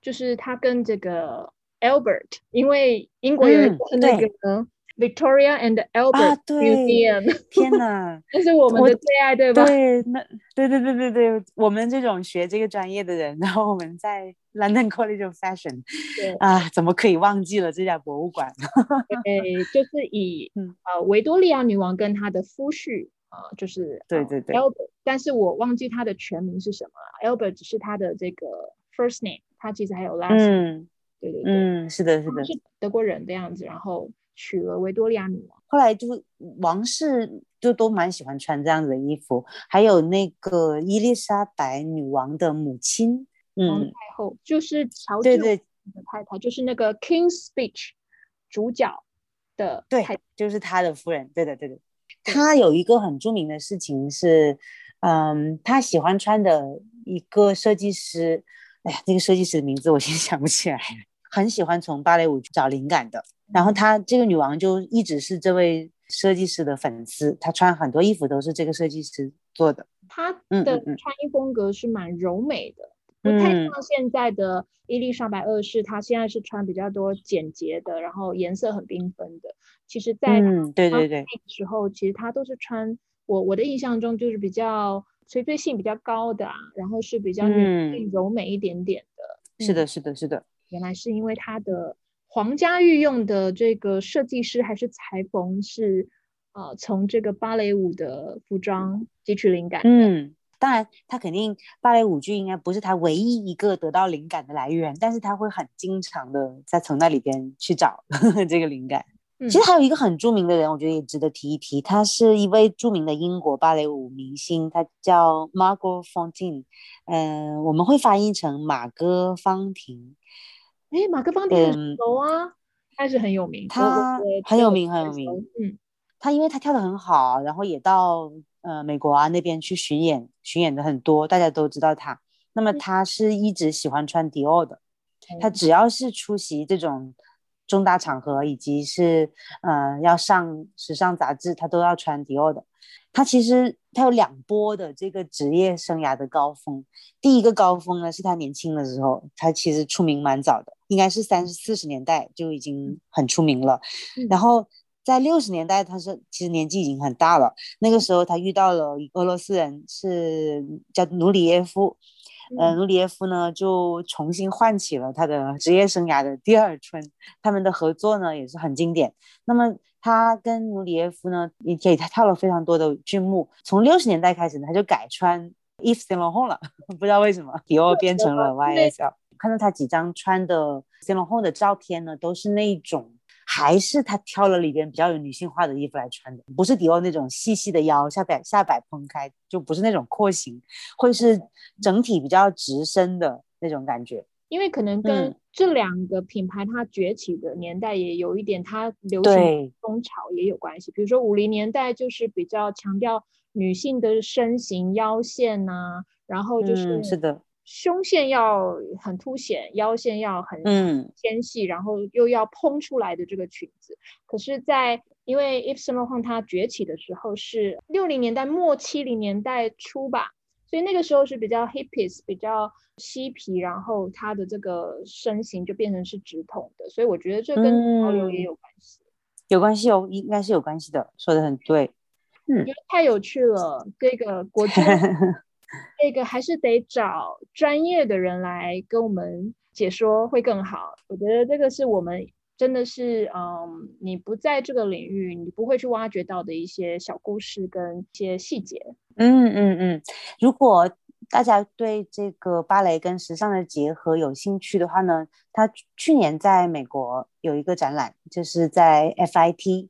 就是他跟这个 Albert，因为英国有那个。Victoria and Albert Museum，天哪，这是我们的最爱，对吧？对，那对对对对对，我们这种学这个专业的人，然后我们在 London College of Fashion，对啊，怎么可以忘记了这家博物馆？对，就是以呃维多利亚女王跟她的夫婿啊，就是对对对，Albert，但是我忘记他的全名是什么了，Albert 只是他的这个 first name，他其实还有 last name，嗯对对对，嗯，是的，是的，是德国人的样子，然后。娶了维多利亚女王，后来就王室就都蛮喜欢穿这样子的衣服，还有那个伊丽莎白女王的母亲，嗯，太后就是乔治的太太，就是那个《King's Speech》主角的，对，就是他的夫人，对的，对的。他有一个很著名的事情是，嗯，他喜欢穿的一个设计师，哎呀，那个设计师的名字我现在 想不起来了，很喜欢从芭蕾舞找灵感的。然后她这个女王就一直是这位设计师的粉丝，她穿很多衣服都是这个设计师做的。她的穿衣风格是蛮柔美的，不太像现在的伊丽莎白二世，她现在是穿比较多简洁的，然后颜色很缤纷的。其实，在嗯对对对那个时候，其实她都是穿我我的印象中就是比较垂坠性比较高的，啊，然后是比较女柔美一点点的。是的，是的，是的。原来是因为她的。皇家御用的这个设计师还是裁缝是，呃，从这个芭蕾舞的服装汲取灵感。嗯，当然，他肯定芭蕾舞剧应该不是他唯一一个得到灵感的来源，但是他会很经常的在从那里边去找 这个灵感。其实还有一个很著名的人，我觉得也值得提一提，他是一位著名的英国芭蕾舞明星，他叫 Margot Fonteyn，嗯，我们会翻译成马哥方婷。哎，马哥方婷很熟啊，他是很有名，他很有名，很有名。嗯，他因为他跳的很好，然后也到呃美国啊那边去巡演，巡演的很多，大家都知道他。那么他是一直喜欢穿迪奥的，他只要是出席这种重大场合，以及是呃要上时尚杂志，他都要穿迪奥的。他其实他有两波的这个职业生涯的高峰。第一个高峰呢，是他年轻的时候，他其实出名蛮早的，应该是三四十年代就已经很出名了。然后在六十年代，他是其实年纪已经很大了。那个时候他遇到了俄罗斯人，是叫努里耶夫。呃，努里耶夫呢就重新唤起了他的职业生涯的第二春。他们的合作呢也是很经典。那么他跟努里耶夫呢也给他跳了非常多的剧目。从六十年代开始呢，他就改穿 Yves Saint Laurent 了，不知道为什么，迪奥变成了 YSL。看到他几张穿的 Saint Laurent 的照片呢，都是那种。还是他挑了里边比较有女性化的衣服来穿的，不是迪奥那种细细的腰下摆下摆蓬开，就不是那种廓形，会是整体比较直身的那种感觉。因为可能跟这两个品牌它崛起的年代也有一点，它流行风潮也有关系。比如说五零年代就是比较强调女性的身形腰线呐，然后就是是的。胸线要很凸显，腰线要很纤细，然后又要蓬出来的这个裙子。可是，在因为 Yves Saint Laurent 它崛起的时候是六零年代末七零年代初吧，所以那个时候是比较 hippies，比较嬉皮，然后它的这个身形就变成是直筒的。所以我觉得这跟潮流也有关系，有关系哦，应该是有关系的，说的很对。嗯，觉得太有趣了，这个国际。这个还是得找专业的人来跟我们解说会更好。我觉得这个是我们真的是，嗯，你不在这个领域，你不会去挖掘到的一些小故事跟一些细节。嗯嗯嗯。如果大家对这个芭蕾跟时尚的结合有兴趣的话呢，他去年在美国有一个展览，就是在 FIT，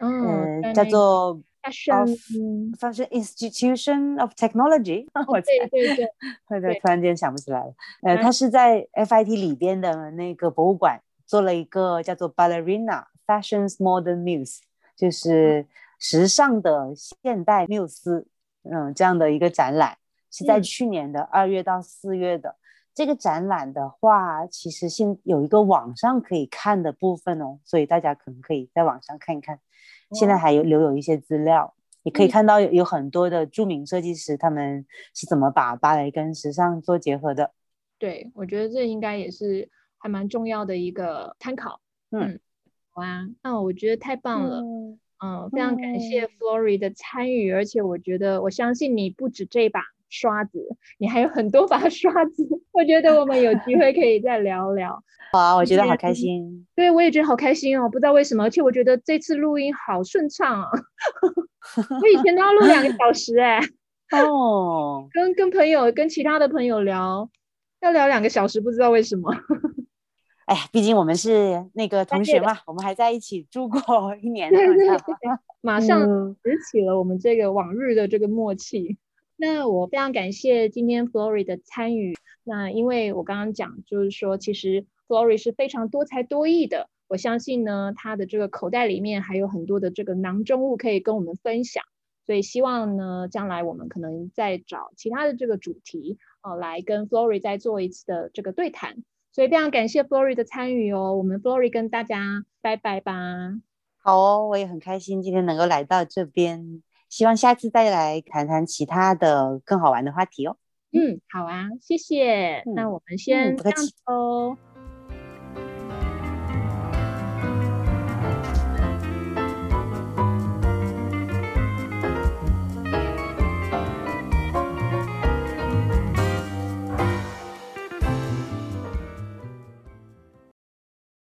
嗯，叫做。Fashion Fashion Institution of Technology，我对对对，突然突然间想不起来了。呃，他是在 FIT 里边的那个博物馆做了一个叫做 Ballerina Fashion's Modern Muse，就是时尚的现代缪斯，嗯，这样的一个展览，是在去年的二月到四月的。这个展览的话，其实现有一个网上可以看的部分哦，所以大家可能可以在网上看一看。现在还有留有一些资料，你可以看到有有很多的著名设计师，他们是怎么把芭蕾跟时尚做结合的。对，我觉得这应该也是还蛮重要的一个参考。嗯，好啊，那我觉得太棒了。嗯，非常感谢 Flory 的参与，而且我觉得我相信你不止这把。刷子，你还有很多把刷子，我觉得我们有机会可以再聊聊。好啊，我觉得好开心。对，我也觉得好开心哦，不知道为什么，而且我觉得这次录音好顺畅啊。我以前都要录两个小时哎。哦。跟跟朋友、跟其他的朋友聊，要聊两个小时，不知道为什么。哎呀，毕竟我们是那个同学嘛，我们还在一起住过一年。马上拾起了我们这个往日的这个默契。那我非常感谢今天 Flory 的参与。那因为我刚刚讲，就是说，其实 Flory 是非常多才多艺的。我相信呢，他的这个口袋里面还有很多的这个囊中物可以跟我们分享。所以希望呢，将来我们可能再找其他的这个主题，呃，来跟 Flory 再做一次的这个对谈。所以非常感谢 Flory 的参与哦。我们 Flory 跟大家拜拜吧。好哦，我也很开心今天能够来到这边。希望下次再来谈谈其他的更好玩的话题哦。嗯，好啊，谢谢。那我们先这样哦。